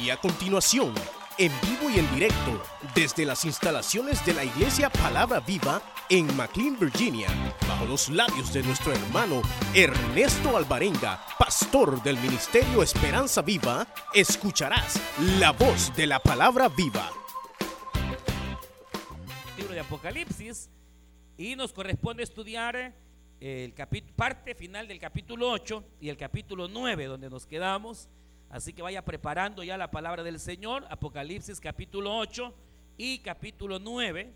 Y a continuación, en vivo y en directo, desde las instalaciones de la Iglesia Palabra Viva en McLean, Virginia, bajo los labios de nuestro hermano Ernesto Alvarenga, pastor del Ministerio Esperanza Viva, escucharás la voz de la Palabra Viva. Libro de Apocalipsis y nos corresponde estudiar el parte final del capítulo 8 y el capítulo 9 donde nos quedamos. Así que vaya preparando ya la palabra del Señor, Apocalipsis capítulo 8 y capítulo 9.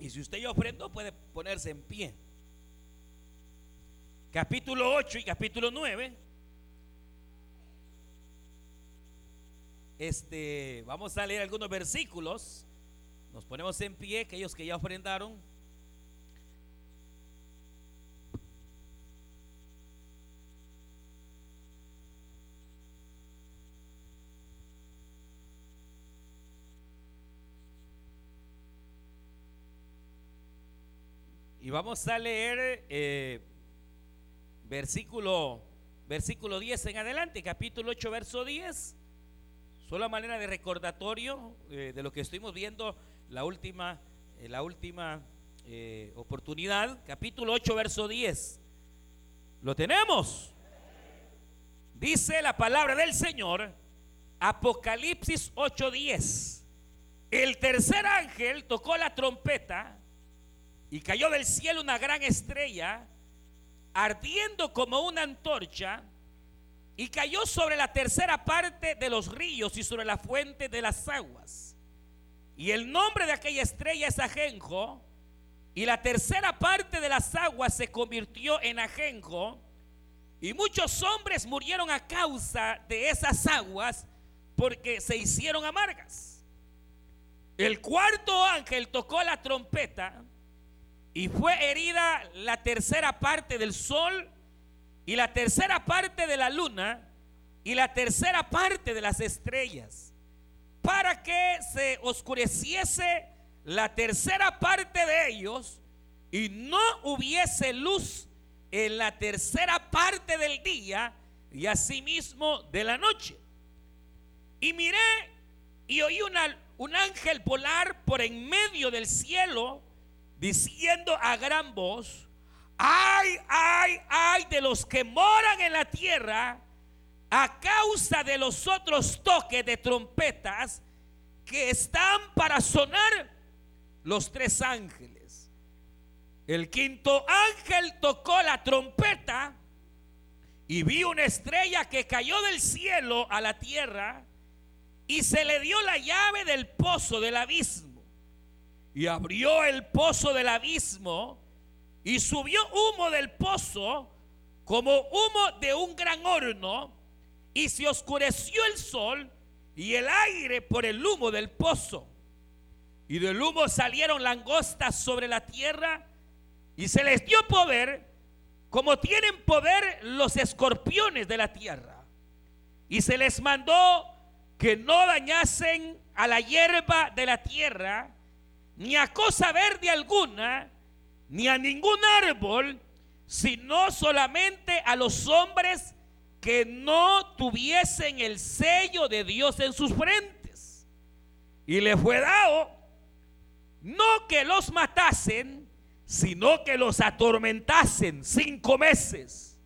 Y si usted ya ofrendó, puede ponerse en pie capítulo 8 y capítulo 9. Este, vamos a leer algunos versículos. Nos ponemos en pie, aquellos que ya ofrendaron. Y vamos a leer eh, versículo, versículo 10 en adelante, capítulo 8, verso 10. Solo a manera de recordatorio eh, de lo que estuvimos viendo la última, eh, la última eh, oportunidad, capítulo 8, verso 10. ¿Lo tenemos? Dice la palabra del Señor, Apocalipsis 8:10. El tercer ángel tocó la trompeta y cayó del cielo una gran estrella ardiendo como una antorcha, y cayó sobre la tercera parte de los ríos y sobre la fuente de las aguas. Y el nombre de aquella estrella es ajenjo, y la tercera parte de las aguas se convirtió en ajenjo, y muchos hombres murieron a causa de esas aguas porque se hicieron amargas. El cuarto ángel tocó la trompeta y fue herida la tercera parte del sol y la tercera parte de la luna y la tercera parte de las estrellas, para que se oscureciese la tercera parte de ellos y no hubiese luz en la tercera parte del día y asimismo de la noche. Y miré y oí un ángel volar por en medio del cielo diciendo a gran voz, ay, ay, ay de los que moran en la tierra a causa de los otros toques de trompetas que están para sonar los tres ángeles. El quinto ángel tocó la trompeta y vi una estrella que cayó del cielo a la tierra y se le dio la llave del pozo del abismo y abrió el pozo del abismo y subió humo del pozo como humo de un gran horno y se oscureció el sol y el aire por el humo del pozo. Y del humo salieron langostas sobre la tierra y se les dio poder como tienen poder los escorpiones de la tierra. Y se les mandó que no dañasen a la hierba de la tierra ni a cosa verde alguna, ni a ningún árbol, sino solamente a los hombres que no tuviesen el sello de Dios en sus frentes. Y le fue dado no que los matasen, sino que los atormentasen cinco meses.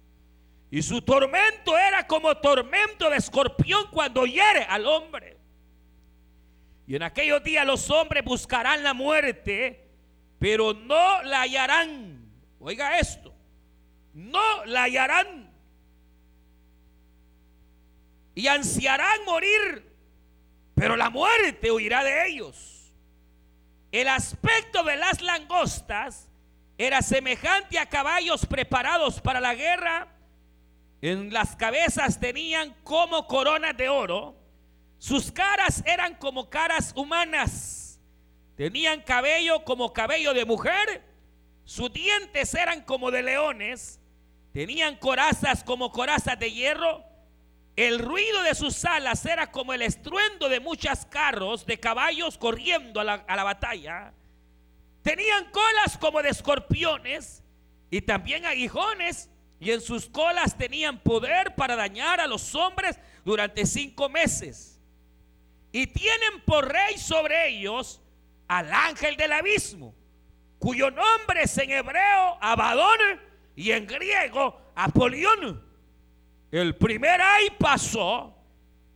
Y su tormento era como tormento de escorpión cuando hiere al hombre. Y en aquellos días los hombres buscarán la muerte, pero no la hallarán. Oiga esto, no la hallarán. Y ansiarán morir, pero la muerte huirá de ellos. El aspecto de las langostas era semejante a caballos preparados para la guerra. En las cabezas tenían como coronas de oro sus caras eran como caras humanas. Tenían cabello como cabello de mujer. Sus dientes eran como de leones. tenían corazas como corazas de hierro. El ruido de sus alas era como el estruendo de muchos carros de caballos corriendo a la, a la batalla. Tenían colas como de escorpiones y también aguijones y en sus colas tenían poder para dañar a los hombres durante cinco meses. Y tienen por rey sobre ellos al ángel del abismo, cuyo nombre es en hebreo Abadón y en griego Apolión. El primer ay pasó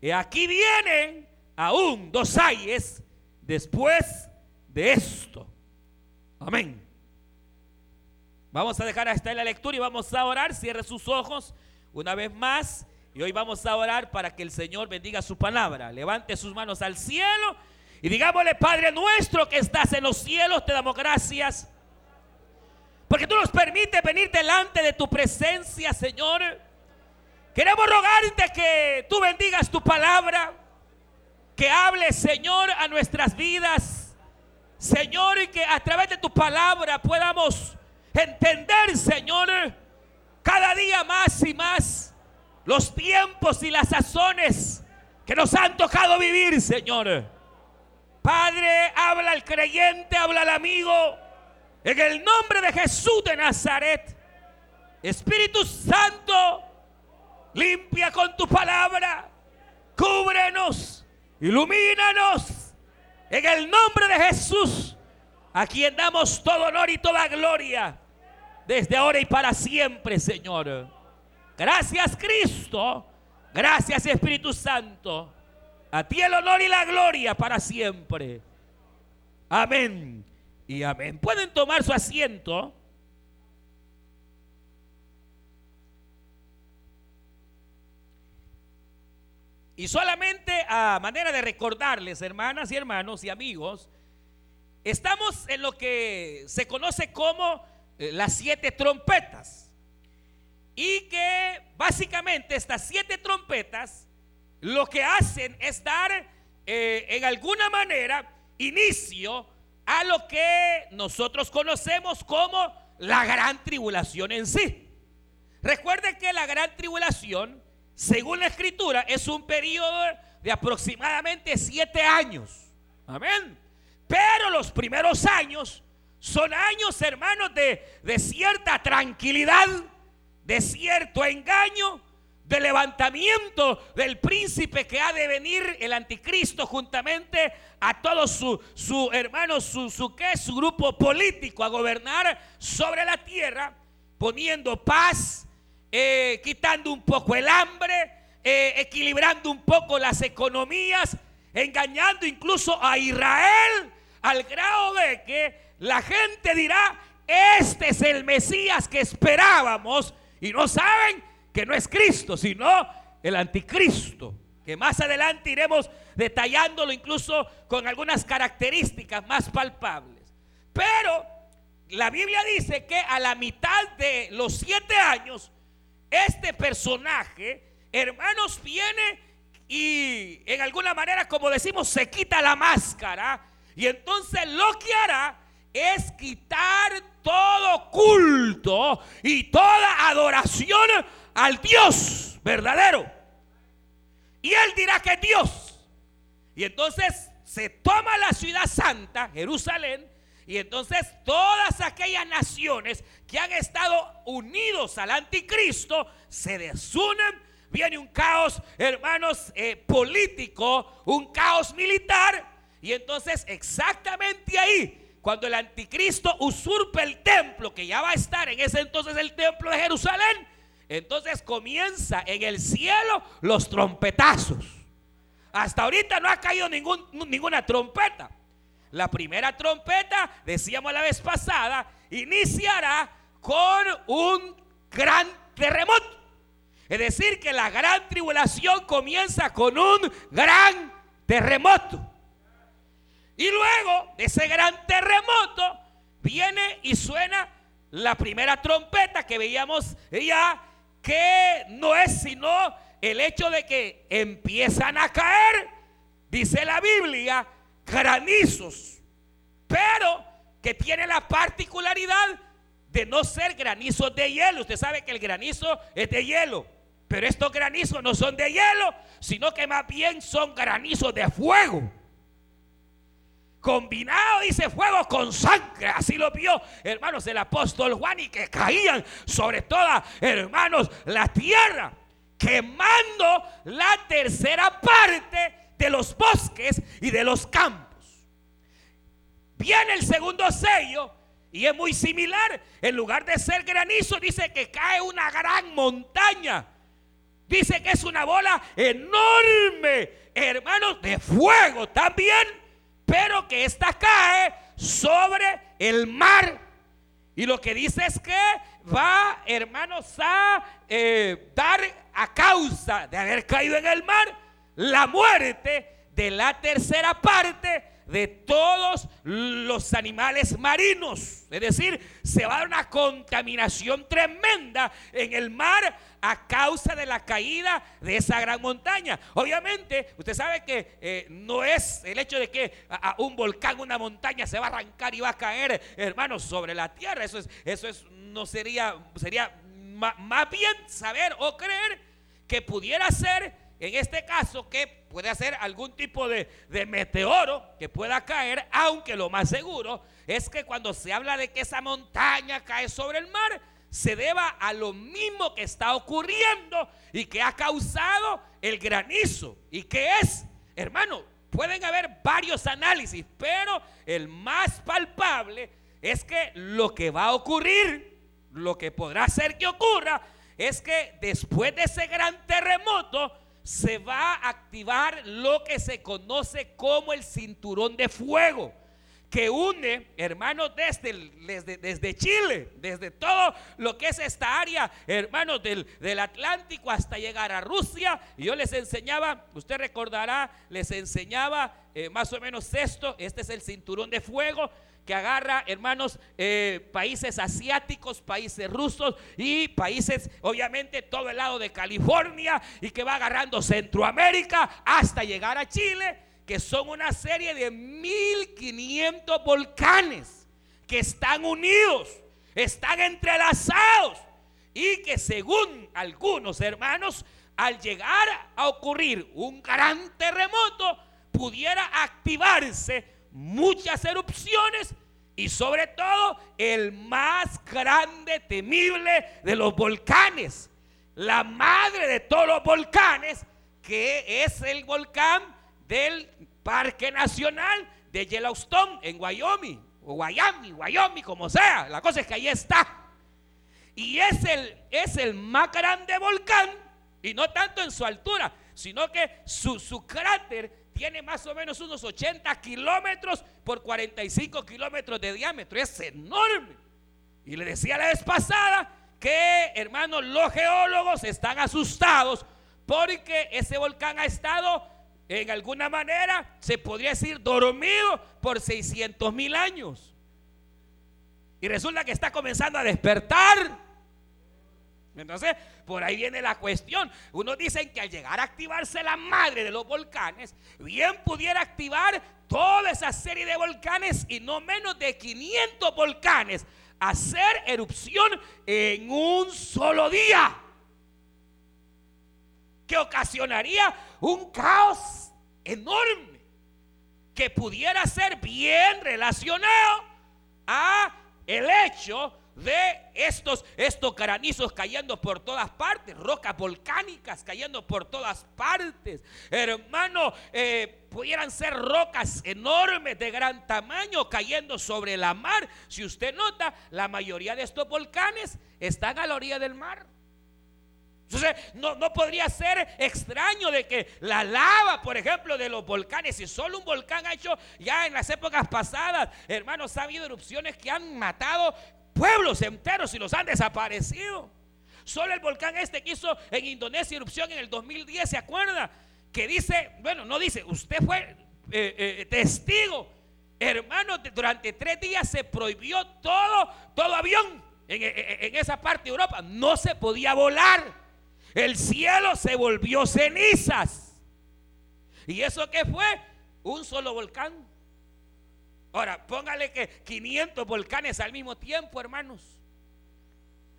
y aquí vienen aún dos ayes después de esto. Amén. Vamos a dejar hasta la lectura y vamos a orar. Cierre sus ojos una vez más. Y hoy vamos a orar para que el Señor bendiga su palabra. Levante sus manos al cielo y digámosle, Padre nuestro que estás en los cielos, te damos gracias. Porque tú nos permites venir delante de tu presencia, Señor. Queremos rogarte que tú bendigas tu palabra. Que hables, Señor, a nuestras vidas. Señor, y que a través de tu palabra podamos entender, Señor, cada día más y más los tiempos y las sazones que nos han tocado vivir, Señor. Padre, habla al creyente, habla al amigo. En el nombre de Jesús de Nazaret. Espíritu Santo, limpia con tu palabra. Cúbrenos, ilumínanos. En el nombre de Jesús, a quien damos todo honor y toda gloria desde ahora y para siempre, Señor. Gracias Cristo, gracias Espíritu Santo. A ti el honor y la gloria para siempre. Amén y amén. Pueden tomar su asiento. Y solamente a manera de recordarles, hermanas y hermanos y amigos, estamos en lo que se conoce como eh, las siete trompetas. Y que básicamente estas siete trompetas lo que hacen es dar eh, en alguna manera inicio a lo que nosotros conocemos como la gran tribulación en sí. Recuerden que la gran tribulación, según la escritura, es un periodo de aproximadamente siete años. Amén. Pero los primeros años son años, hermanos, de, de cierta tranquilidad, de cierto engaño, de levantamiento del príncipe que ha de venir el anticristo juntamente a todos su, su hermano, su, su, su grupo político a gobernar sobre la tierra, poniendo paz, eh, quitando un poco el hambre, eh, equilibrando un poco las economías, engañando incluso a Israel al grado de que la gente dirá, este es el Mesías que esperábamos y no saben que no es Cristo, sino el anticristo, que más adelante iremos detallándolo incluso con algunas características más palpables. Pero la Biblia dice que a la mitad de los siete años, este personaje, hermanos, viene y en alguna manera, como decimos, se quita la máscara. Y entonces lo que hará es quitar todo culto y toda adoración al Dios verdadero. Y él dirá que Dios. Y entonces se toma la ciudad santa, Jerusalén, y entonces todas aquellas naciones que han estado unidos al anticristo se desunen. Viene un caos, hermanos, eh, político, un caos militar. Y entonces exactamente ahí cuando el anticristo usurpe el templo, que ya va a estar en ese entonces el templo de Jerusalén, entonces comienza en el cielo los trompetazos. Hasta ahorita no ha caído ninguna trompeta. La primera trompeta, decíamos la vez pasada, iniciará con un gran terremoto. Es decir, que la gran tribulación comienza con un gran terremoto. Y luego de ese gran terremoto viene y suena la primera trompeta que veíamos ya, que no es sino el hecho de que empiezan a caer, dice la Biblia, granizos, pero que tiene la particularidad de no ser granizos de hielo. Usted sabe que el granizo es de hielo. Pero estos granizos no son de hielo, sino que más bien son granizos de fuego. Combinado, dice fuego con sangre. Así lo vio, hermanos, el apóstol Juan y que caían sobre toda, hermanos, la tierra, quemando la tercera parte de los bosques y de los campos. Viene el segundo sello y es muy similar. En lugar de ser granizo, dice que cae una gran montaña. Dice que es una bola enorme, hermanos, de fuego también, pero que esta cae sobre el mar. Y lo que dice es que va, hermanos, a eh, dar a causa de haber caído en el mar la muerte de la tercera parte de todos los animales marinos. Es decir, se va a dar una contaminación tremenda en el mar a causa de la caída de esa gran montaña. Obviamente, usted sabe que eh, no es el hecho de que a, un volcán, una montaña se va a arrancar y va a caer, hermanos, sobre la tierra. Eso es, eso es, no sería, sería más bien saber o creer que pudiera ser en este caso que puede ser algún tipo de, meteoro que pueda caer, aunque lo más seguro es que cuando se habla de que esa montaña cae sobre el mar, se deba a lo mismo que está ocurriendo y que ha causado el granizo. ¿Y que es? Hermano, pueden haber varios análisis, pero el más palpable es que lo que va a ocurrir, lo que podrá ser que ocurra, es que después de ese gran terremoto, se va a activar lo que se conoce como el cinturón de fuego que une, hermanos, desde, desde, Chile, desde todo lo que es esta área, hermanos, del, del, Atlántico hasta llegar a Rusia. Y yo les enseñaba, usted recordará, les enseñaba eh, más o menos esto, este es el cinturón de fuego que agarra, hermanos, eh, países asiáticos, países rusos y países, obviamente, todo el lado de California y que va agarrando Centroamérica hasta llegar a Chile, que son una serie de 1500 volcanes que están unidos, están entrelazados y que según algunos hermanos, al llegar a ocurrir un gran terremoto, pudiera activarse muchas erupciones y sobre todo el más grande, temible de los volcanes, la madre de todos los volcanes, que es el volcán del Parque Nacional de Yellowstone en Wyoming, o Wyoming, Wyoming, como sea. La cosa es que ahí está. Y es el, es el más grande volcán, y no tanto en su altura, sino que su, su cráter tiene más o menos unos 80 kilómetros por 45 kilómetros de diámetro. Es enorme. Y le decía la vez pasada que, hermanos, los geólogos están asustados porque ese volcán ha estado, en alguna manera, se podría decir, dormido por 600 mil años. Y resulta que está comenzando a despertar. Entonces, por ahí viene la cuestión. Unos dicen que al llegar a activarse la madre de los volcanes, bien pudiera activar toda esa serie de volcanes y no menos de 500 volcanes hacer erupción en un solo día. Que ocasionaría un caos enorme que pudiera ser bien relacionado a el hecho de estos, estos granizos cayendo por todas partes, rocas volcánicas cayendo por todas partes. Hermano, eh, pudieran ser rocas enormes de gran tamaño cayendo sobre la mar. Si usted nota, la mayoría de estos volcanes están a la orilla del mar. Entonces, no, no, podría ser extraño de que la lava, por ejemplo, de los volcanes, si solo un volcán ha hecho ya en las épocas pasadas, hermanos, ha habido erupciones que han matado pueblos enteros y los han desaparecido. Solo el volcán este que hizo en Indonesia erupción en el 2010, ¿se acuerda? Que dice, bueno, no dice, usted fue eh, eh, testigo. Hermano, durante tres días se prohibió todo, todo avión en, en esa parte de Europa. No se podía volar. El cielo se volvió cenizas. ¿Y eso qué fue? Un solo volcán. Ahora, póngale que 500 volcanes al mismo tiempo, hermanos.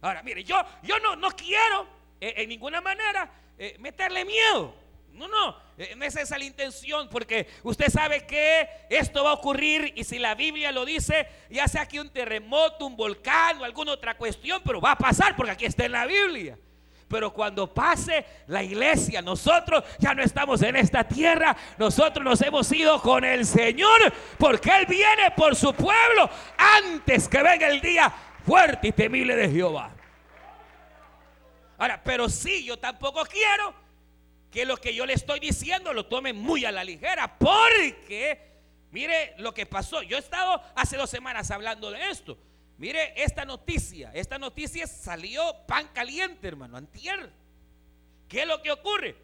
Ahora, mire, yo, yo no, no quiero eh, en ninguna manera eh, meterle miedo. No, no, eh, no es esa la intención, porque usted sabe que esto va a ocurrir y si la Biblia lo dice, ya sea que un terremoto, un volcán o alguna otra cuestión, pero va a pasar porque aquí está en la Biblia. Pero cuando pase la iglesia, nosotros ya no estamos en esta tierra, nosotros nos hemos ido con el Señor, porque Él viene por su pueblo antes que venga el día fuerte y temible de Jehová. Ahora, pero sí, yo tampoco quiero que lo que yo le estoy diciendo lo tome muy a la ligera, porque mire lo que pasó. Yo he estado hace dos semanas hablando de esto. Mire esta noticia, esta noticia salió pan caliente, hermano, antier. ¿Qué es lo que ocurre?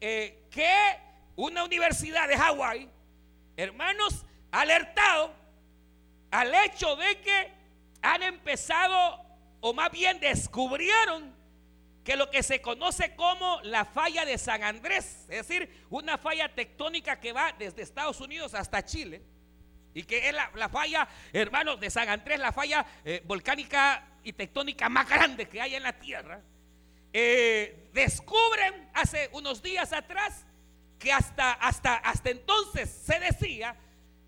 Eh, que una universidad de Hawái, hermanos, alertado al hecho de que han empezado, o más bien descubrieron, que lo que se conoce como la falla de San Andrés, es decir, una falla tectónica que va desde Estados Unidos hasta Chile, y que es la, falla, hermanos, de San Andrés, la falla eh, volcánica y tectónica más grande que hay en la Tierra, eh, descubren hace unos días atrás que hasta, hasta, hasta entonces se decía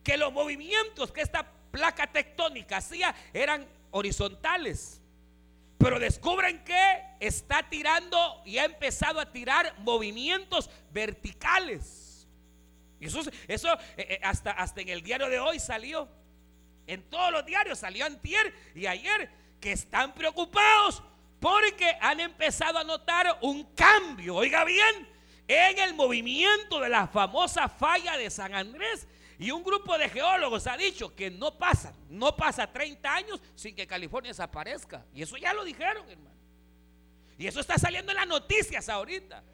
que los movimientos que esta placa tectónica hacía eran horizontales. Pero descubren que está tirando y ha empezado a tirar movimientos verticales. Eso, eso eh, eh, hasta, hasta en el diario de hoy salió. En todos los diarios salió antier y ayer que están preocupados porque han empezado a notar un cambio, oiga bien, en el movimiento de la famosa falla de San Andrés y un grupo de geólogos ha dicho que no pasa, no pasa 30 años sin que California desaparezca. Y eso ya lo dijeron, hermano. Y eso está saliendo en las noticias ahorita.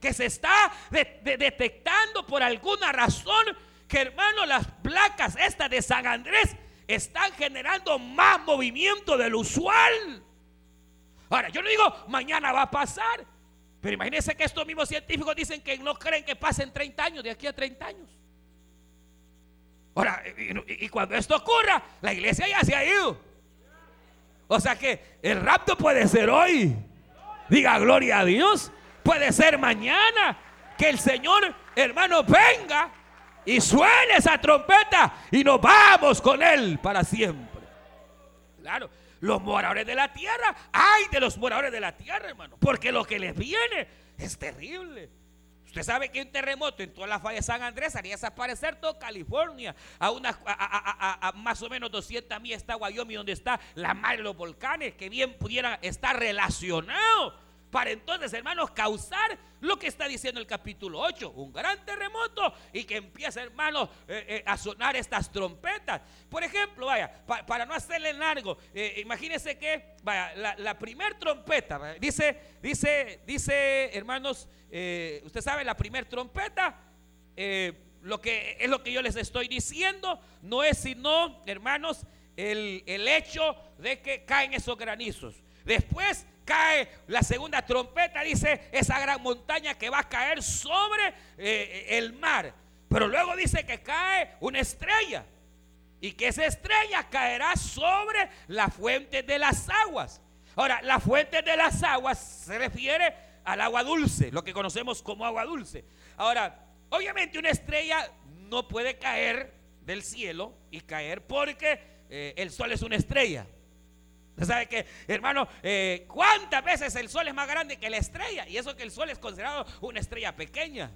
Que se está detectando por alguna razón que, hermano, las placas estas de San Andrés están generando más movimiento del usual. Ahora, yo no digo mañana va a pasar, pero imagínense que estos mismos científicos dicen que no creen que pasen 30 años, de aquí a 30 años. Ahora, y, cuando esto ocurra, la iglesia ya se ha ido. O sea que el rapto puede ser hoy. Diga gloria a Dios. Puede ser mañana. Que el Señor, hermano, venga y suene esa trompeta y nos vamos con Él para siempre. Claro, los moradores de la tierra, ay de los moradores de la tierra, hermano, porque lo que les viene es terrible. Usted sabe que un terremoto en toda la falla de San Andrés haría desaparecer toda California. A, una, a, más o menos 200 millas está Wyoming, donde está la madre de los volcanes, que bien pudiera estar relacionado para entonces, hermanos, causar lo que está diciendo el capítulo 8, un gran terremoto y que empieza, hermanos, eh, eh, a sonar estas trompetas. Por ejemplo, vaya, para no hacerle largo, eh, imagínense que, vaya, la, la primer trompeta, dice, dice, dice, hermanos, usted sabe, la primer trompeta, lo que es lo que yo les estoy diciendo, no es sino, hermanos, el, el hecho de que caen esos granizos. Después cae la segunda trompeta, dice esa gran montaña que va a caer sobre eh, el mar. Pero luego dice que cae una estrella y que esa estrella caerá sobre la fuente de las aguas. Ahora, la fuente de las aguas se refiere al agua dulce, lo que conocemos como agua dulce. Ahora, obviamente una estrella no puede caer del cielo y caer porque eh, el sol es una estrella. ¿Sabe que, hermano, eh, cuántas veces el sol es más grande que la estrella? Y eso que el sol es considerado una estrella pequeña.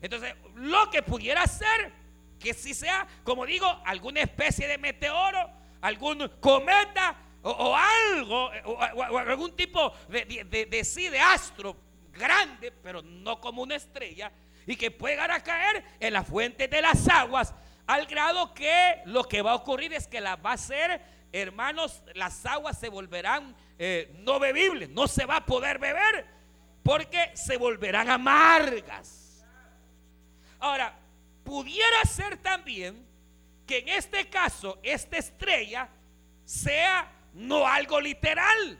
Entonces, lo que pudiera ser, que si sea, como digo, alguna especie de meteoro, algún cometa o, algo, o, algún tipo de, de, astro grande, pero no como una estrella, y que pueda caer en la fuente de las aguas, al grado que lo que va a ocurrir es que la va a ser hermanos, las aguas se volverán eh, no bebibles, no se va a poder beber porque se volverán amargas. Ahora, pudiera ser también que en este caso esta estrella sea no algo literal,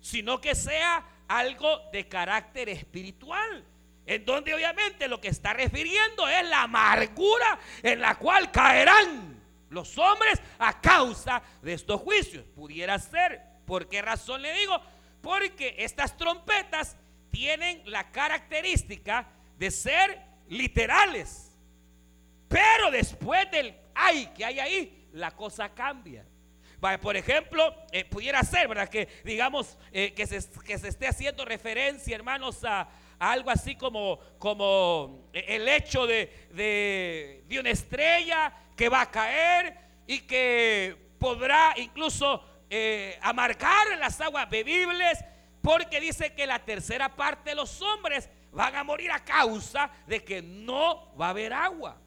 sino que sea algo de carácter espiritual. En donde obviamente lo que está refiriendo es la amargura en la cual caerán los hombres a causa de estos juicios. Pudiera ser. ¿Por qué razón le digo? Porque estas trompetas tienen la característica de ser literales. Pero después del ay que hay ahí, la cosa cambia. Por ejemplo, eh, pudiera ser, ¿verdad? Que digamos eh, que, se, esté haciendo referencia, hermanos, a, algo así como, como el hecho de, de, una estrella que va a caer y que podrá incluso eh, amargar las aguas bebibles, porque dice que la tercera parte de los hombres van a morir a causa de que no va a haber agua.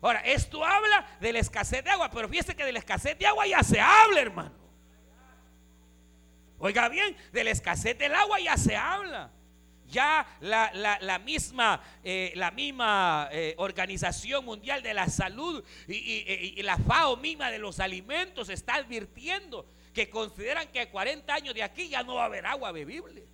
Ahora, esto habla de la escasez de agua, pero fíjese que de la escasez de agua ya se habla, hermano. Oiga bien, de la escasez del agua ya se habla. Ya la, misma, eh, la misma eh, Organización Mundial de la Salud y, y, la FAO misma de los alimentos está advirtiendo que consideran que 40 años de aquí ya no va a haber agua bebible.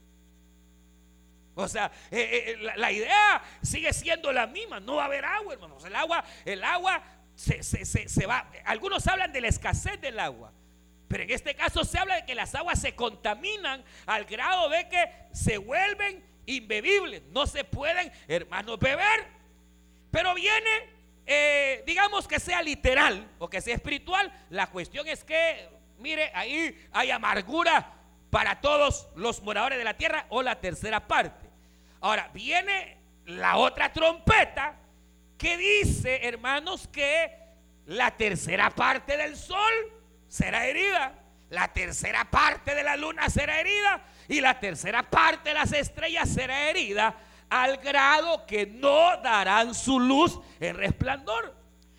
O sea, eh, eh, la, idea sigue siendo la misma. No va a haber agua, hermanos. El agua, el agua se, se, va. Algunos hablan de la escasez del agua. Pero en este caso se habla de que las aguas se contaminan al grado de que se vuelven No se pueden, hermanos, beber. Pero viene, eh, digamos que sea literal o que sea espiritual. La cuestión es que, mire, ahí hay amargura para todos los moradores de la tierra o la tercera parte. Ahora, viene la otra trompeta que dice, hermanos, que la tercera parte del sol será herida, la tercera parte de la luna será herida y la tercera parte de las estrellas será herida al grado que no darán su luz en resplandor.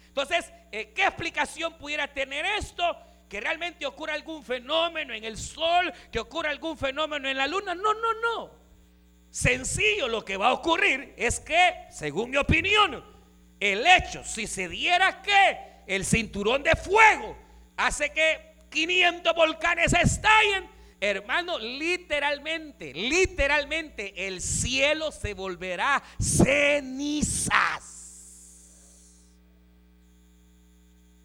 Entonces, eh, ¿qué explicación pudiera tener esto? ¿Que realmente ocurra algún fenómeno en el sol? ¿Que ocurra algún fenómeno en la luna? No, no, no. Sencillo, lo que va a ocurrir es que, según mi opinión, el hecho, si se diera que el cinturón de fuego hace que 500 volcanes estallen, hermano, literalmente, literalmente el cielo se volverá cenizas.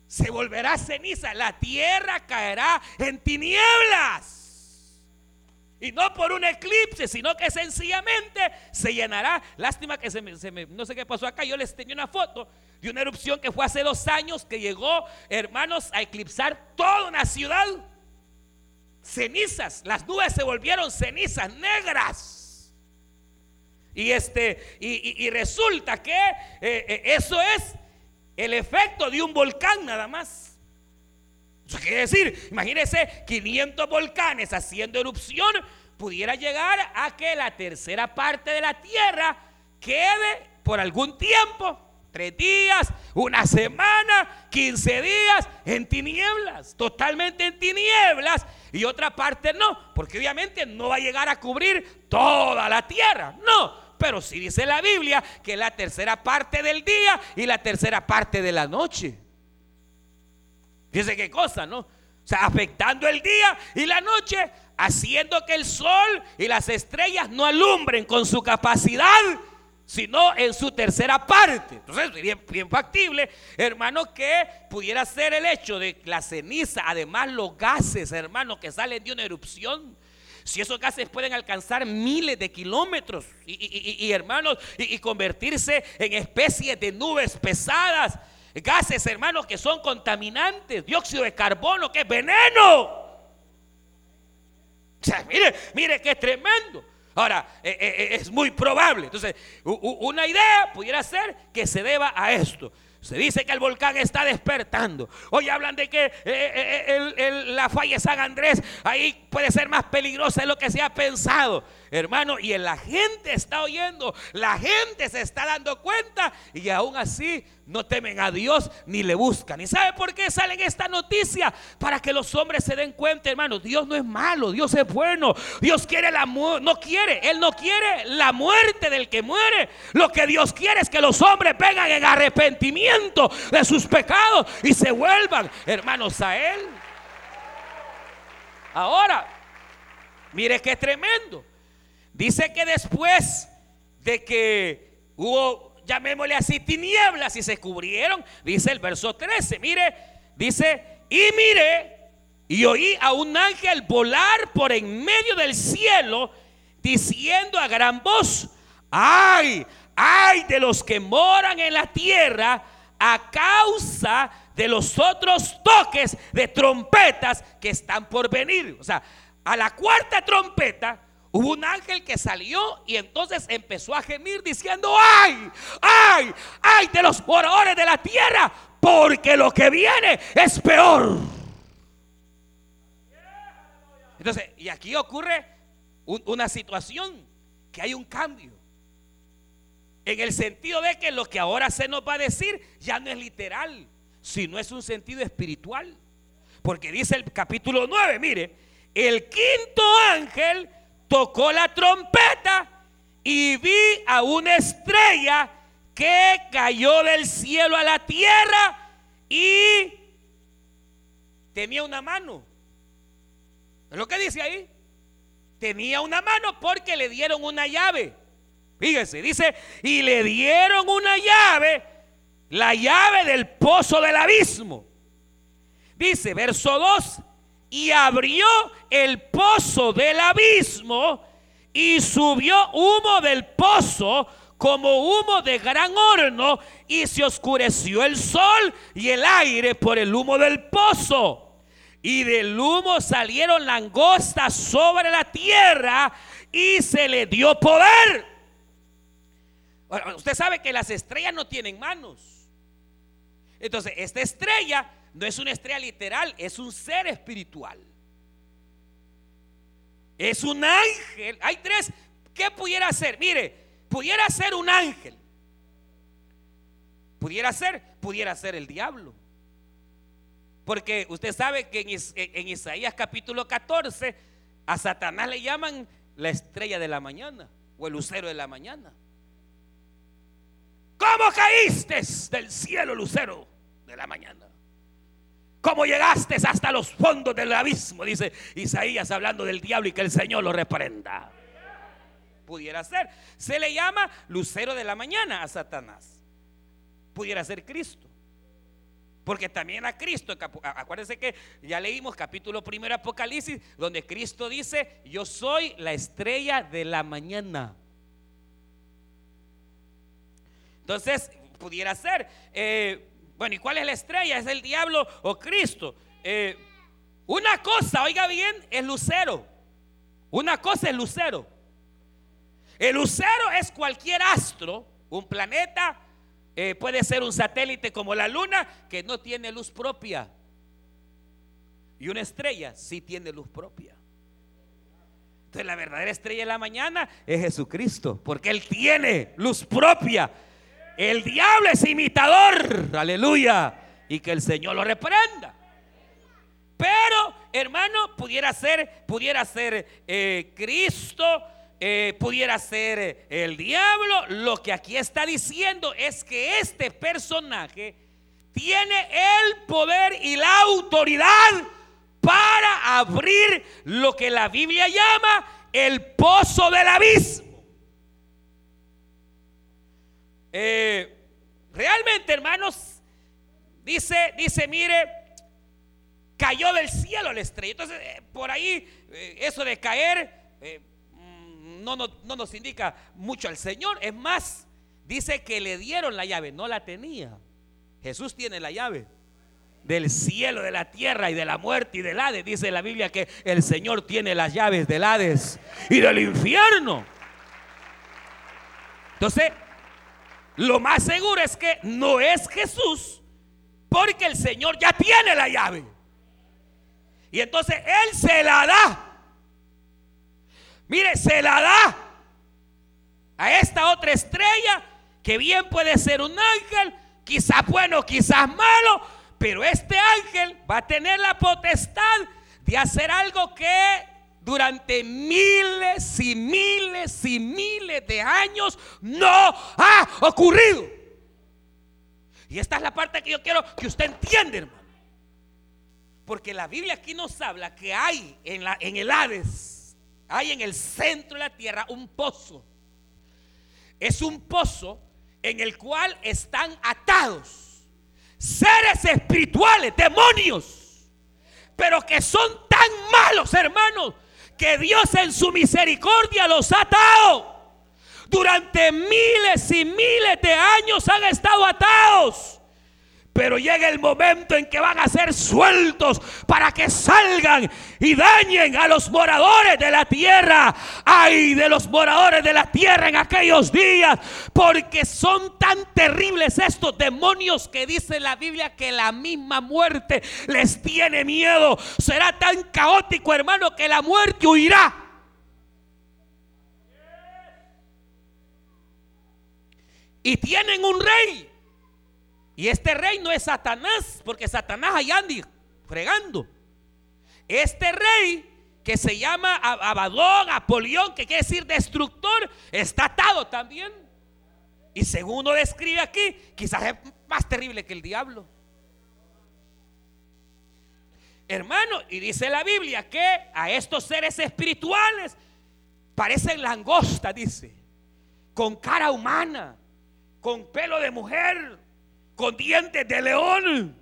Se volverá ceniza, la tierra caerá en tinieblas. Y no por un eclipse, sino que sencillamente se llenará. Lástima que se me, no sé qué pasó acá. Yo les tenía una foto de una erupción que fue hace dos años que llegó, hermanos, a eclipsar toda una ciudad. Cenizas, las nubes se volvieron cenizas negras. Y este, y, resulta que eh, eh, eso es el efecto de un volcán nada más. Eso quiere decir, imagínense 500 volcanes haciendo erupción, pudiera llegar a que la tercera parte de la tierra quede por algún tiempo, tres días, una semana, 15 días en tinieblas, totalmente en tinieblas, y otra parte no, porque obviamente no va a llegar a cubrir toda la tierra, no. Pero sí dice la Biblia que la tercera parte del día y la tercera parte de la noche. Fíjense qué cosa, ¿no? O sea, afectando el día y la noche, haciendo que el sol y las estrellas no alumbren con su capacidad, sino en su tercera parte. Entonces, sería bien factible, hermano, que pudiera ser el hecho de la ceniza, además los gases, hermano, que salen de una erupción. Si esos gases pueden alcanzar miles de kilómetros y, hermanos, y convertirse en especies de nubes pesadas, gases, hermanos, que son contaminantes, dióxido de carbono, que es veneno. Mire, mire qué tremendo. Ahora, eh, eh, eh, es muy probable. Entonces, una idea pudiera ser que se deba a esto. Se dice que el volcán está despertando. Hoy hablan de que la falla de San Andrés ahí puede ser más peligrosa de lo que se ha pensado. Hermano, y la gente está oyendo, la gente se está dando cuenta y aún así no temen a Dios ni le buscan. ¿Y sabe por qué salen esta noticia? Para que los hombres se den cuenta, hermano, Dios no es malo, Dios es bueno. Dios quiere la no quiere, él no quiere la muerte del que muere. Lo que Dios quiere es que los hombres vengan en arrepentimiento de sus pecados y se vuelvan, hermanos, a él. Ahora, mire qué tremendo. Dice que después de que hubo llamémosle así, tinieblas y se cubrieron, dice el verso 13, mire, dice, y mire Y oí a un ángel volar por en medio del cielo, diciendo a gran voz, ay, ay de los que moran en la tierra a causa de los otros toques de trompetas que están por venir. O sea, a la cuarta trompeta hubo un ángel que salió y entonces empezó a gemir diciendo, ay, ay, ay de los moradores de la tierra, porque lo que viene es peor. Entonces, y aquí ocurre una situación, que hay un cambio. En el sentido de que lo que ahora se nos va a decir ya no es literal, sino es un sentido espiritual. Porque dice el capítulo 9, mire, el quinto ángel tocó la trompeta y vi a una estrella que cayó del cielo a la tierra y tenía una mano. ¿Es lo que dice ahí? Tenía una mano porque le dieron una llave. Fíjese, dice, y le dieron una llave, la llave del pozo del abismo. Dice, verso 2, y abrió el pozo del abismo y subió humo del pozo como humo de gran horno y se oscureció el sol y el aire por el humo del pozo. Y del humo salieron langostas sobre la tierra y se le dio poder. usted sabe que las estrellas no tienen manos. Entonces, esta estrella no es una estrella literal, es un ser espiritual. Es un ángel. Hay tres. ¿Qué pudiera ser? Mire, pudiera ser un ángel. Pudiera ser, pudiera ser el diablo. Porque usted sabe que en, Isaías capítulo 14 a Satanás le llaman la estrella de la mañana o el lucero de la mañana. ¿Cómo caíste del cielo, lucero de la mañana? ¿Cómo llegaste hasta los fondos del abismo? Dice Isaías hablando del diablo y que el Señor lo reprenda. Pudiera ser. Se le llama lucero de la mañana a Satanás. Pudiera ser Cristo. Porque también a Cristo, acuérdense que ya leímos capítulo primero Apocalipsis, donde Cristo dice, yo soy la estrella de la mañana. Entonces, pudiera ser. Eh, ¿y cuál es la estrella? ¿Es el diablo o Cristo? Eh, una cosa, oiga bien, es lucero. Una cosa es lucero. El lucero es cualquier astro, un planeta, eh, puede ser un satélite como la luna que no tiene luz propia. Y una estrella sí tiene luz propia. Entonces la verdadera estrella de la mañana es Jesucristo, porque Él tiene luz propia. El diablo es imitador. Aleluya. Y que el Señor lo reprenda. Pero, hermano, pudiera ser, pudiera ser eh, Cristo, eh, pudiera ser el diablo. Lo que aquí está diciendo es que este personaje tiene el poder y la autoridad para abrir lo que la Biblia llama el pozo del abismo. Eh, realmente, hermanos, dice, dice, mire, cayó del cielo la estrella. Entonces, eh, por ahí, eh, eso de caer mm, no, no, no nos indica mucho al Señor. Es más, dice que le dieron la llave, no la tenía. Jesús tiene la llave del cielo, de la tierra y de la muerte y del Hades. Dice la Biblia que el Señor tiene las llaves del Hades y del infierno. Entonces, lo más seguro es que no es Jesús, porque el Señor ya tiene la llave. Y entonces Él se la da. Mire, se la da a esta otra estrella, que bien puede ser un ángel, quizás bueno, quizás malo, pero este ángel va a tener la potestad de hacer algo que durante miles y miles y miles de años no ha ocurrido. Y esta es la parte que yo quiero que usted entienda, hermano. Porque la Biblia aquí nos habla que hay en, la, en el Hades, hay en el centro de la tierra un pozo. Es un pozo en el cual están atados seres espirituales, demonios pero que son tan malos, hermanos, que Dios en su misericordia los ha atado. Durante miles y miles de años han estado atados. Pero llega el momento en que van a ser sueltos para que salgan y dañen a los moradores de la tierra. Ay de los moradores de la tierra en aquellos días. Porque son tan terribles estos demonios que dice la Biblia que la misma muerte les tiene miedo. Será tan caótico, hermano, que la muerte huirá. Y tienen un rey y este rey no es Satanás, porque Satanás allá anda fregando. Este rey que se llama Abadón, Apolión, que quiere decir destructor, está atado también. Y según uno describe aquí, quizás es más terrible que el diablo. Hermano, y dice la Biblia que a estos seres espirituales parecen langostas, dice, con cara humana, con pelo de mujer, con dientes de león.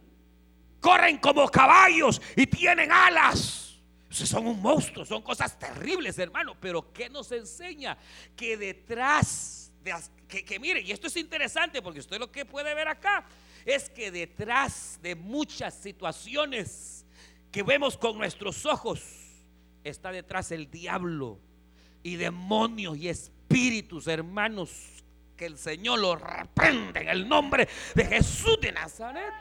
Corren como caballos y tienen alas. Son un monstruo, son cosas terribles, hermano. Pero ¿qué nos enseña? Que detrás de... Que, que mire, y esto es interesante porque usted lo que puede ver acá es que detrás de muchas situaciones que vemos con nuestros ojos está detrás el diablo y demonios y espíritus, hermanos, el Señor lo reprende en el nombre de Jesús de Nazaret.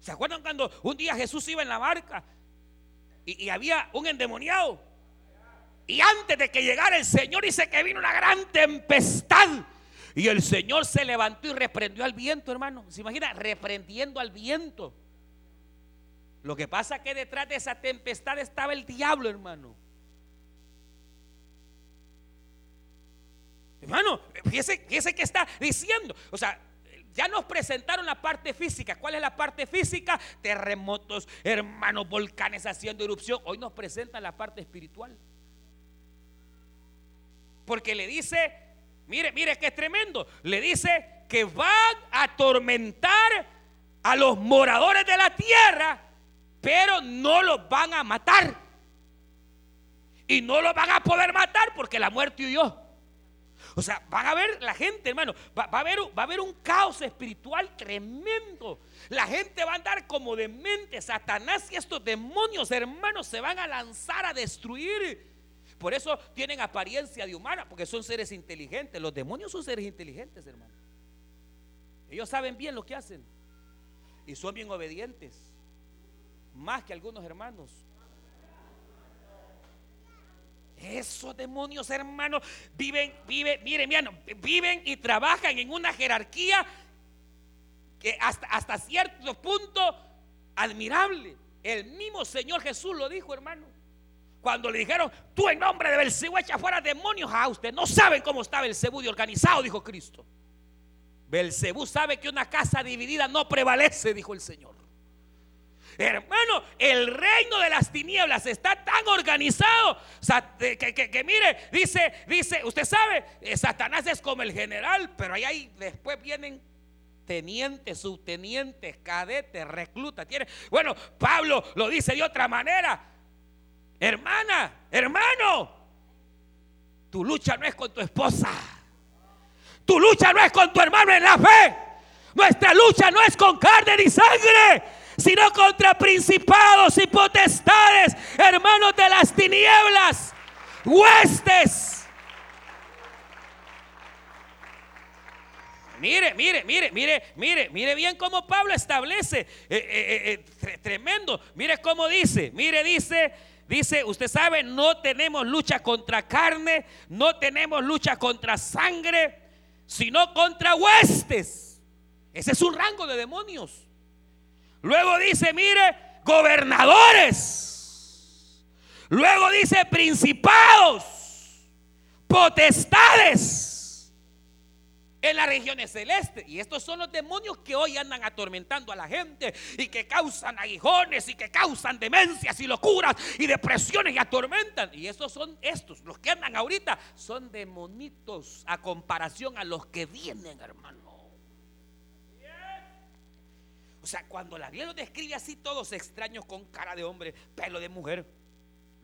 ¿Se acuerdan cuando un día Jesús iba en la barca y, había un endemoniado? Y antes de que llegara el Señor dice que vino una gran tempestad. Y el Señor se levantó y reprendió al viento, hermano. ¿Se imagina? Reprendiendo al viento. Lo que pasa es que detrás de esa tempestad estaba el diablo, hermano. Hermano, fíjese, fíjese que está diciendo. O sea, ya nos presentaron la parte física. ¿Cuál es la parte física? Terremotos, hermanos, volcanes haciendo erupción. Hoy nos presentan la parte espiritual. Porque le dice, mire, mire que es tremendo. Le dice que van a atormentar a los moradores de la tierra, pero no los van a matar. Y no los van a poder matar porque la muerte huyó. O sea, van a ver la gente, hermano, va, a haber, un caos espiritual tremendo. La gente va a andar como demente. Satanás y estos demonios, hermanos, se van a lanzar a destruir. Por eso tienen apariencia de humana, porque son seres inteligentes. Los demonios son seres inteligentes, hermano. Ellos saben bien lo que hacen. Y son bien obedientes. Más que algunos hermanos. Esos demonios, hermanos, viven, viven, miren, viven y trabajan en una jerarquía que hasta, hasta cierto punto admirable. El mismo Señor Jesús lo dijo, hermano. Cuando le dijeron, tú en nombre de Belcebú echa fuera demonios a usted. No saben cómo está Belcebú de organizado, dijo Cristo. Belcebú sabe que una casa dividida no prevalece, dijo el Señor. Hermano, el reino de las tinieblas está tan organizado que, mire, dice, dice, usted sabe, eh, Satanás es como el general, pero ahí, después vienen tenientes, subtenientes, cadetes, reclutas. Bueno, Pablo lo dice de otra manera. Hermana, hermano, tu lucha no es con tu esposa. Tu lucha no es con tu hermano en la fe. Nuestra lucha no es con carne ni sangre sino contra principados y potestades, hermanos de las tinieblas, huestes. Mire, mire, mire, mire, mire, mire bien cómo Pablo establece. Eh, eh, eh, tremendo. Mire cómo dice. Mire, dice, dice, usted sabe, no tenemos lucha contra carne, no tenemos lucha contra sangre, sino contra huestes. Ese es un rango de demonios. Luego dice, mire, gobernadores. Luego dice, principados, potestades en las regiones celestes. Y estos son los demonios que hoy andan atormentando a la gente y que causan aguijones y que causan demencias y locuras y depresiones y atormentan. Y estos son estos, los que andan ahorita, son demonitos a comparación a los que vienen, hermano. O sea, cuando la Biblia lo describe así, todos extraños con cara de hombre, pelo de mujer,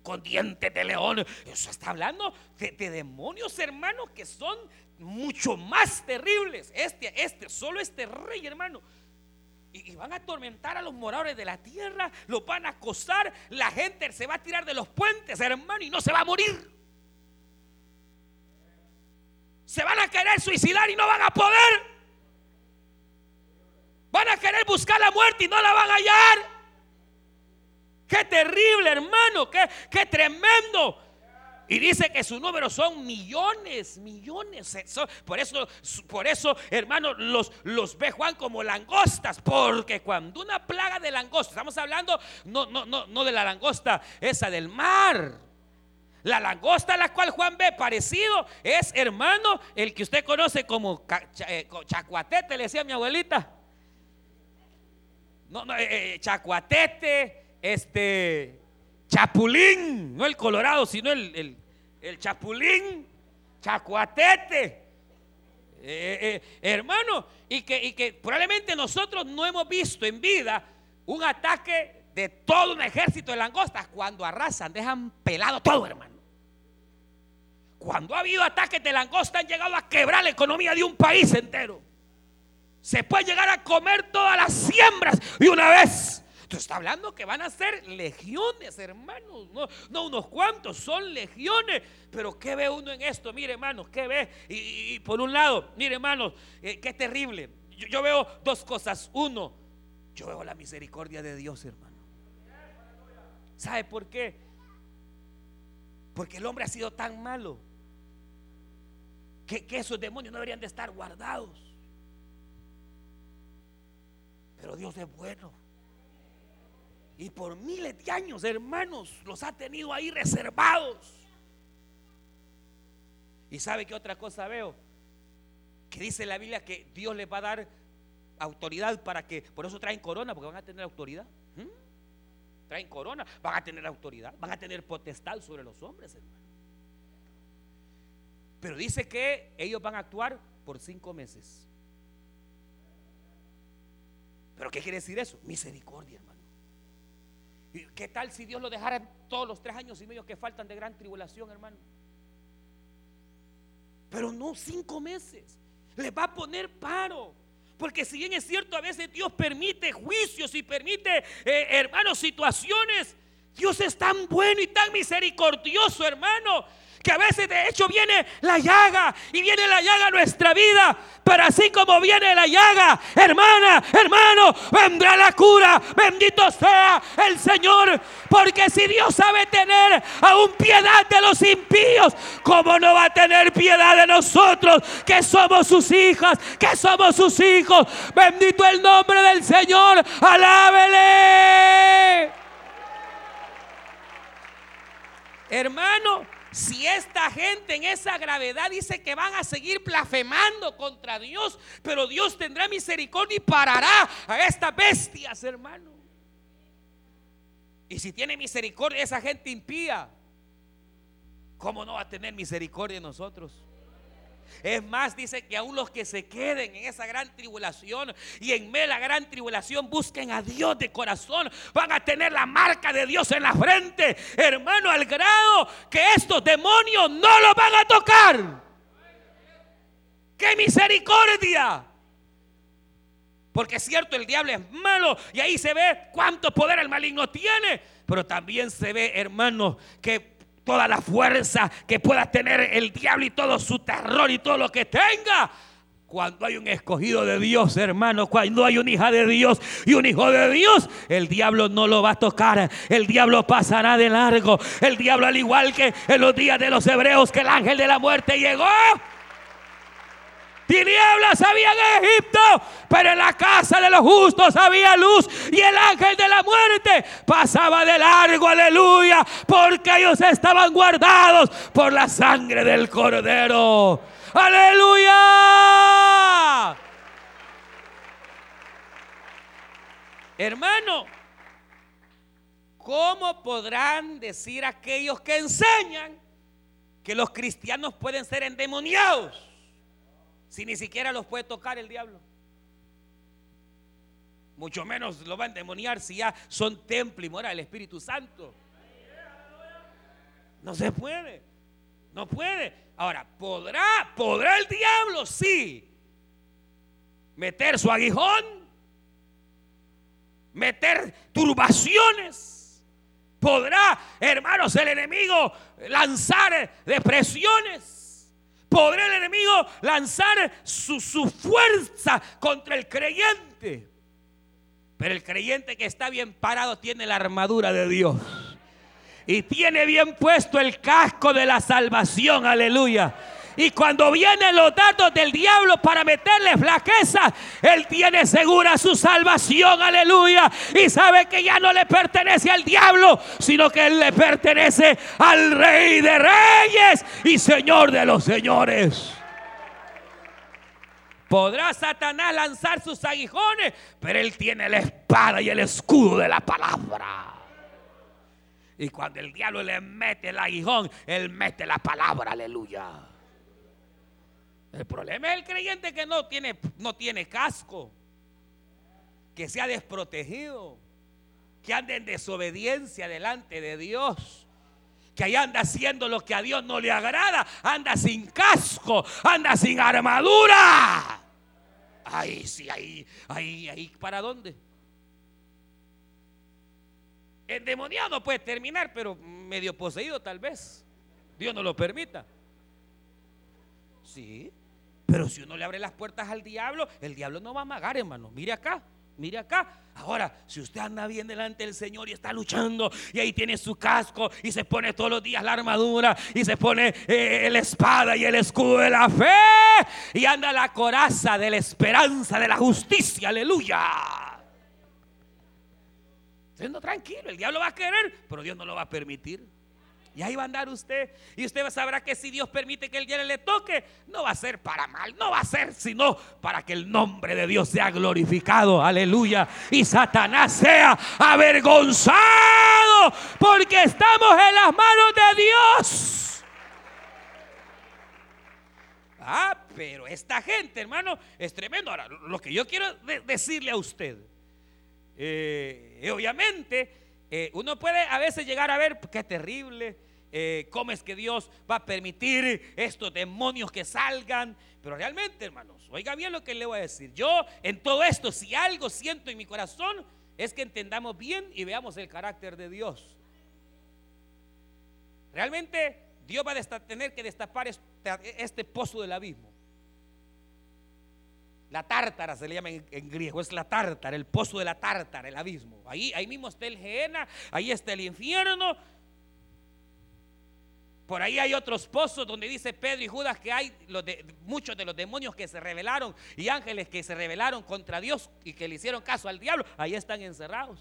con dientes de león. Eso está hablando de, demonios, hermanos, que son mucho más terribles. Este, este, solo este rey, hermano. Y, van a atormentar a los moradores de la tierra, los van a acosar, la gente se va a tirar de los puentes, hermano, y no se va a morir. Se van a querer suicidar y no van a poder. Van a querer buscar la muerte y no la van a hallar. Qué terrible, hermano. Qué, qué tremendo. Y dice que su número son millones, millones. Por eso, por eso, hermano, los, los ve Juan como langostas. Porque cuando una plaga de langostas, estamos hablando no, no, no, no de la langosta, esa del mar. La langosta a la cual Juan ve parecido es, hermano, el que usted conoce como eh, chacuatete, le decía mi abuelita. No, no, eh, eh, chacuatete, este, chapulín, no el colorado, sino el, el, chapulín, chacuatete. Eh, hermano, y que, y que probablemente nosotros no hemos visto en vida un ataque de todo un ejército de langostas cuando arrasan, dejan pelado todo, hermano. Cuando ha habido ataques de langosta han llegado a quebrar la economía de un país entero se puede llegar a comer todas las siembras y una vez. Tú está hablando que van a ser legiones, hermanos. No, no unos cuantos, son legiones. Pero ¿qué ve uno en esto? Mire, hermanos, ¿qué ve? Y, por un lado, mire, hermanos, eh, qué terrible. Yo, yo veo dos cosas. Uno, yo veo la misericordia de Dios, hermano. ¿Sabe por qué? Porque el hombre ha sido tan malo que, que esos demonios no deberían de estar guardados. Pero Dios es bueno. Y por miles de años, hermanos, los ha tenido ahí reservados. ¿Y sabe qué otra cosa veo? Que dice la Biblia que Dios les va a dar autoridad para que, por eso traen corona, porque van a tener autoridad. ¿Mm? Traen corona, van a tener autoridad, van a tener potestad sobre los hombres, hermano. Pero dice que ellos van a actuar por cinco meses. ¿Pero qué quiere decir eso? Misericordia, hermano. ¿Y qué tal si Dios lo dejara todos los tres años y medio que faltan de gran tribulación, hermano? Pero no cinco meses. Le va a poner paro. Porque si bien es cierto, a veces Dios permite juicios y permite, eh, hermanos, situaciones. Dios es tan bueno y tan misericordioso, hermano, que a veces de hecho viene la llaga y viene la llaga a nuestra vida. Pero así como viene la llaga, hermana, hermano, vendrá la cura. Bendito sea el Señor. Porque si Dios sabe tener aún piedad de los impíos, ¿cómo no va a tener piedad de nosotros que somos sus hijas, que somos sus hijos? Bendito el nombre del Señor. Alábele. Hermano, si esta gente en esa gravedad dice que van a seguir blasfemando contra Dios, pero Dios tendrá misericordia y parará a estas bestias, hermano. Y si tiene misericordia esa gente impía, ¿cómo no va a tener misericordia de nosotros? Es más, dice que aún los que se queden en esa gran tribulación y en medio de la gran tribulación busquen a Dios de corazón, van a tener la marca de Dios en la frente, hermano, al grado que estos demonios no los van a tocar. ¡Qué misericordia! Porque es cierto, el diablo es malo y ahí se ve cuánto poder el maligno tiene. Pero también se ve, hermano, que toda la fuerza que pueda tener el diablo y todo su terror y todo lo que tenga. Cuando hay un escogido de Dios, hermano, cuando hay una hija de Dios y un hijo de Dios, el diablo no lo va a tocar, el diablo pasará de largo. El diablo, al igual que en los días de los hebreos, que el ángel de la muerte llegó Tinieblas había en Egipto, pero en la casa de los justos había luz y el ángel de la muerte pasaba de largo, aleluya, porque ellos estaban guardados por la sangre del cordero. Aleluya. Hermano, ¿cómo podrán decir aquellos que enseñan que los cristianos pueden ser endemoniados? Si ni siquiera los puede tocar el diablo. Mucho menos lo va a endemoniar si ya son templo y mora el Espíritu Santo. No se puede. No puede. Ahora, ¿podrá, podrá el diablo? Sí. Meter su aguijón. Meter turbaciones. Podrá, hermanos, el enemigo lanzar depresiones. Podrá el enemigo lanzar su, su fuerza contra el creyente. Pero el creyente que está bien parado tiene la armadura de Dios y tiene bien puesto el casco de la salvación, aleluya. Y cuando vienen los datos del diablo para meterle flaqueza, Él tiene segura su salvación, aleluya. Y sabe que ya no le pertenece al diablo, sino que Él le pertenece al Rey de Reyes y Señor de los Señores. Podrá Satanás lanzar sus aguijones, pero Él tiene la espada y el escudo de la palabra. Y cuando el diablo le mete el aguijón, él mete la palabra, aleluya. El problema es el creyente que no tiene, no tiene casco, que se ha desprotegido, que anda en desobediencia delante de Dios. Que ahí anda haciendo lo que a Dios no le agrada, anda sin casco, anda sin armadura. Ahí sí, ahí, ahí, ahí, ¿para dónde? endemoniado puede terminar, pero medio poseído tal vez. Dios no lo permita. Sí, pero si uno le abre las puertas al diablo, el diablo no va a amagar, hermano. Mire acá, mire acá. Ahora, si usted anda bien delante del Señor y está luchando y ahí tiene su casco y se pone todos los días la armadura y se pone eh, la espada y el escudo de la fe y anda la coraza de la esperanza, de la justicia, aleluya. Siendo tranquilo, el diablo va a querer, pero Dios no lo va a permitir. Y ahí va a andar usted. Y usted sabrá que si Dios permite que el diablo le toque, no va a ser para mal, no va a ser sino para que el nombre de Dios sea glorificado. Aleluya. Y Satanás sea avergonzado porque estamos en las manos de Dios. Ah, pero esta gente, hermano, es tremendo. Ahora, lo que yo quiero decirle a usted eh, obviamente, eh, uno puede a veces llegar a ver qué terrible, eh, cómo es que Dios va a permitir estos demonios que salgan. Pero realmente, hermanos, oiga bien lo que le voy a decir. Yo en todo esto, si algo siento en mi corazón, es que entendamos bien y veamos el carácter de Dios. Realmente Dios va a tener que destapar este, pozo del abismo. La tártara se le llama en, griego, es la tártara, el pozo de la tártara, el abismo. Ahí, ahí mismo está el Geena, ahí está el infierno. Por ahí hay otros pozos donde dice Pedro y Judas que hay muchos de los demonios que se rebelaron y ángeles que se rebelaron contra Dios y que le hicieron caso al diablo. Ahí están encerrados.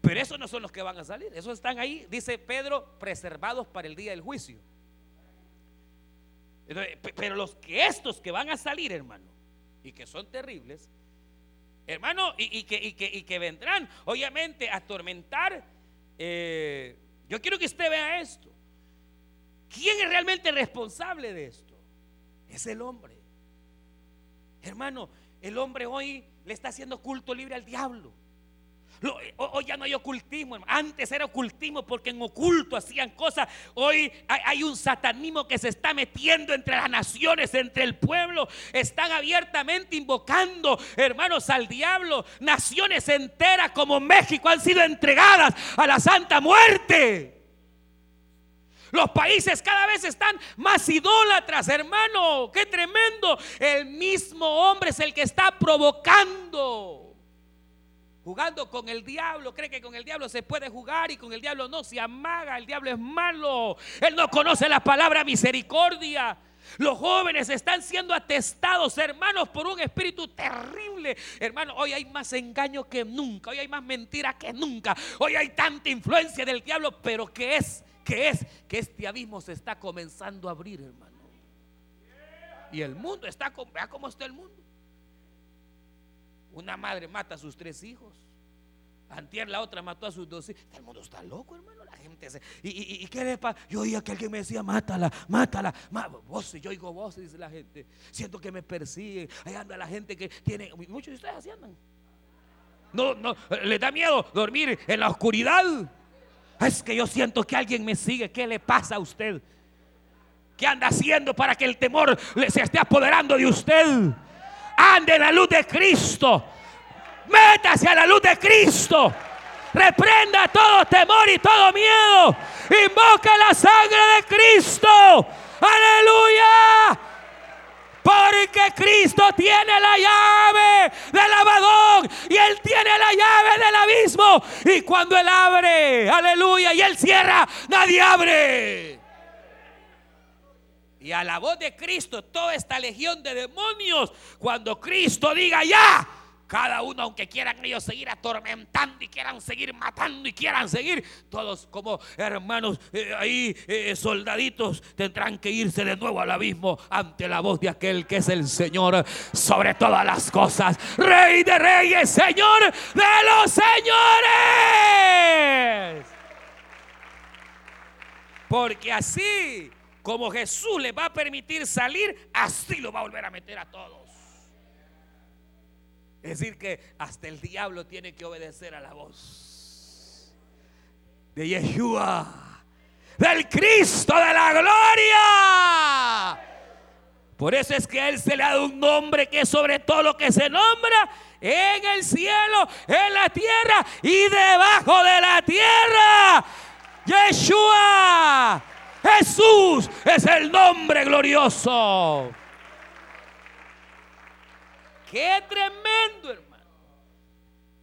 Pero esos no son los que van a salir. Esos están ahí, dice Pedro, preservados para el día del juicio. Pero los que estos que van a salir, hermano, y que son terribles, hermano, y, que, que, vendrán, obviamente, a atormentar. Eh, yo quiero que usted vea esto. ¿Quién es realmente responsable de esto? Es el hombre. Hermano, el hombre hoy le está haciendo culto libre al diablo. Hoy ya no hay ocultismo. Antes era ocultismo porque en oculto hacían cosas. Hoy hay, un satanismo que se está metiendo entre las naciones, entre el pueblo. Están abiertamente invocando, hermanos, al diablo. Naciones enteras como México han sido entregadas a la santa muerte. Los países cada vez están más idólatras, hermano. Qué tremendo. El mismo hombre es el que está provocando jugando con el diablo, cree que con el diablo se puede jugar y con el diablo no se amaga, el diablo es malo, él no conoce la palabra misericordia. Los jóvenes están siendo atestados, hermanos, por un espíritu terrible. Hermano, hoy hay más engaño que nunca, hoy hay más mentira que nunca, hoy hay tanta influencia del diablo, pero ¿qué es? ¿Qué es? Que este abismo se está comenzando a abrir, hermano. Y el mundo está, vea cómo está el mundo. Una madre mata a sus tres hijos. Antier la otra mató a sus dos. El mundo está loco, hermano. La gente se. ¿Y, y, qué le pasa? Yo oía que alguien me decía, mátala, mátala. voces, yo oigo voces, dice la gente. Siento que me persigue. Ahí anda la gente que tiene. Muchos de ustedes así andan. No, no, le da miedo dormir en la oscuridad. Es que yo siento que alguien me sigue. ¿Qué le pasa a usted? ¿Qué anda haciendo para que el temor se esté apoderando de usted? Ande en la luz de Cristo. Métase a la luz de Cristo. Reprenda todo temor y todo miedo. Invoca la sangre de Cristo. Aleluya. Porque Cristo tiene la llave del lavadón y Él tiene la llave del abismo. Y cuando Él abre, aleluya, y Él cierra, nadie abre. Y a la voz de Cristo, toda esta legión de demonios, cuando Cristo diga ya, cada uno, aunque quieran ellos seguir atormentando y quieran seguir matando y quieran seguir, todos como hermanos eh, ahí, eh, soldaditos, tendrán que irse de nuevo al abismo ante la voz de aquel que es el Señor sobre todas las cosas. Rey de reyes, Señor de los señores. Porque así como Jesús le va a permitir salir, así lo va a volver a meter a todos. Es decir, que hasta el diablo tiene que obedecer a la voz de Yeshua, del Cristo de la gloria. Por eso es que a Él se le ha dado un nombre que sobre todo lo que se nombra en el cielo, en la tierra y debajo de la tierra. Yeshua, Jesús es el nombre glorioso. Qué tremendo, hermano.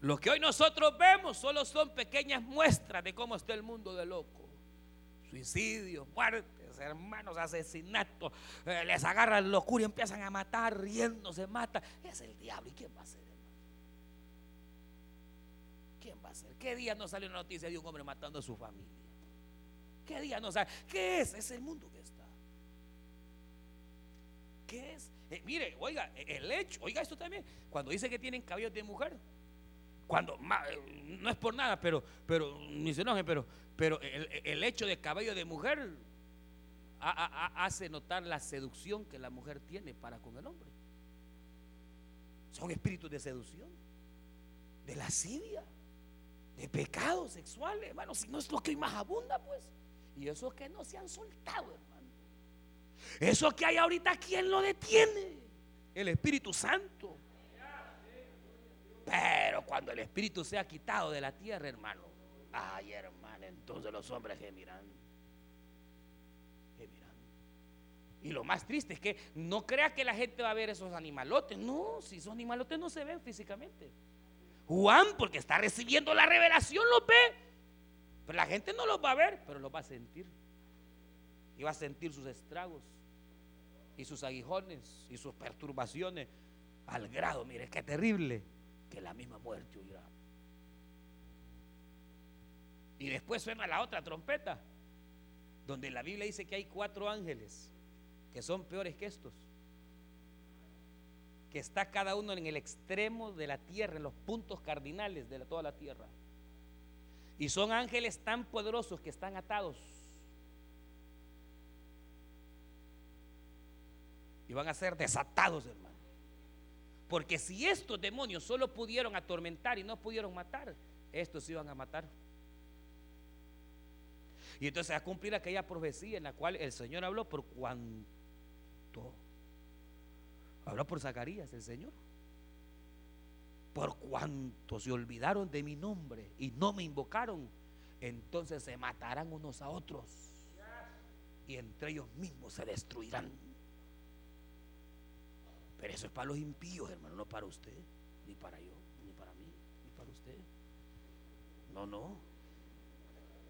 Lo que hoy nosotros vemos solo son pequeñas muestras de cómo está el mundo de loco. Suicidios, muertes, hermanos, asesinatos. Eh, les agarran locura y empiezan a matar, riéndose, mata. Es el diablo. ¿Y quién va a ser, hermano? ¿Quién va a ser? ¿Qué día no salió una noticia de un hombre matando a su familia? ¿Qué día no sale? ¿Qué es? Es el mundo que está. ¿Qué es? Eh, mire, oiga, el hecho, oiga esto también, cuando dice que tienen cabellos de mujer, cuando, eh, no es por nada, pero, pero, ni se enojen, pero, pero el, hecho de cabello de mujer hace notar la seducción que la mujer tiene para con el hombre. Son espíritus de seducción, de lascivia, de pecados sexuales, hermano, si no es lo que más abunda, pues. Y esos que no se han soltado, hermano. Eso que hay ahorita, ¿quién lo detiene? El Espíritu Santo. Pero cuando el Espíritu sea quitado de la tierra, hermano, ay, hermano, entonces los hombres gemirán. Y lo más triste es que no crea que la gente va a ver esos animalotes. No, si esos animalotes no se ven físicamente. Juan, porque está recibiendo la revelación, lo ve. Pero la gente no los va a ver, pero los va a sentir. Y va a sentir sus estragos y sus aguijones y sus perturbaciones al grado, mire, qué terrible, que la misma muerte oirá. Y después suena la otra trompeta, donde la Biblia dice que hay cuatro ángeles que son peores que estos, que está cada uno en el extremo de la tierra, en los puntos cardinales de toda la tierra. Y son ángeles tan poderosos que están atados y van a ser desatados, hermano. Porque si estos demonios solo pudieron atormentar y no pudieron matar, estos iban a matar. Y entonces a cumplir aquella profecía en la cual el Señor habló por cuanto. Habló por Zacarías, el Señor. Por cuanto se olvidaron de mi nombre y no me invocaron, entonces se matarán unos a otros. Y entre ellos mismos se destruirán. Pero eso es para los impíos, hermano, no para usted, ni para yo, ni para mí, ni para usted. No, no.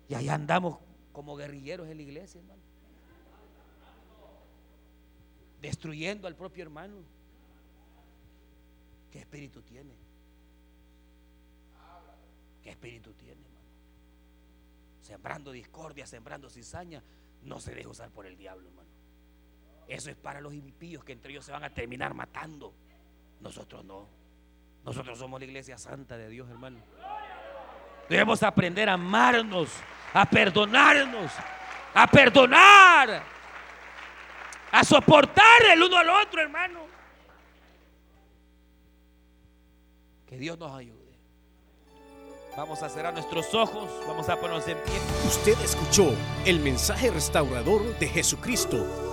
Y ahí andamos como guerrilleros en la iglesia, hermano. Destruyendo al propio hermano. ¿Qué espíritu tiene? ¿Qué espíritu tiene, hermano? Sembrando discordia, sembrando cizaña, no se deja usar por el diablo, hermano. Eso es para los impíos que entre ellos se van a terminar matando. Nosotros no. Nosotros somos la iglesia santa de Dios, hermano. Debemos aprender a amarnos, a perdonarnos, a perdonar, a soportar el uno al otro, hermano. Que Dios nos ayude. Vamos a cerrar nuestros ojos, vamos a ponernos en pie. Usted escuchó el mensaje restaurador de Jesucristo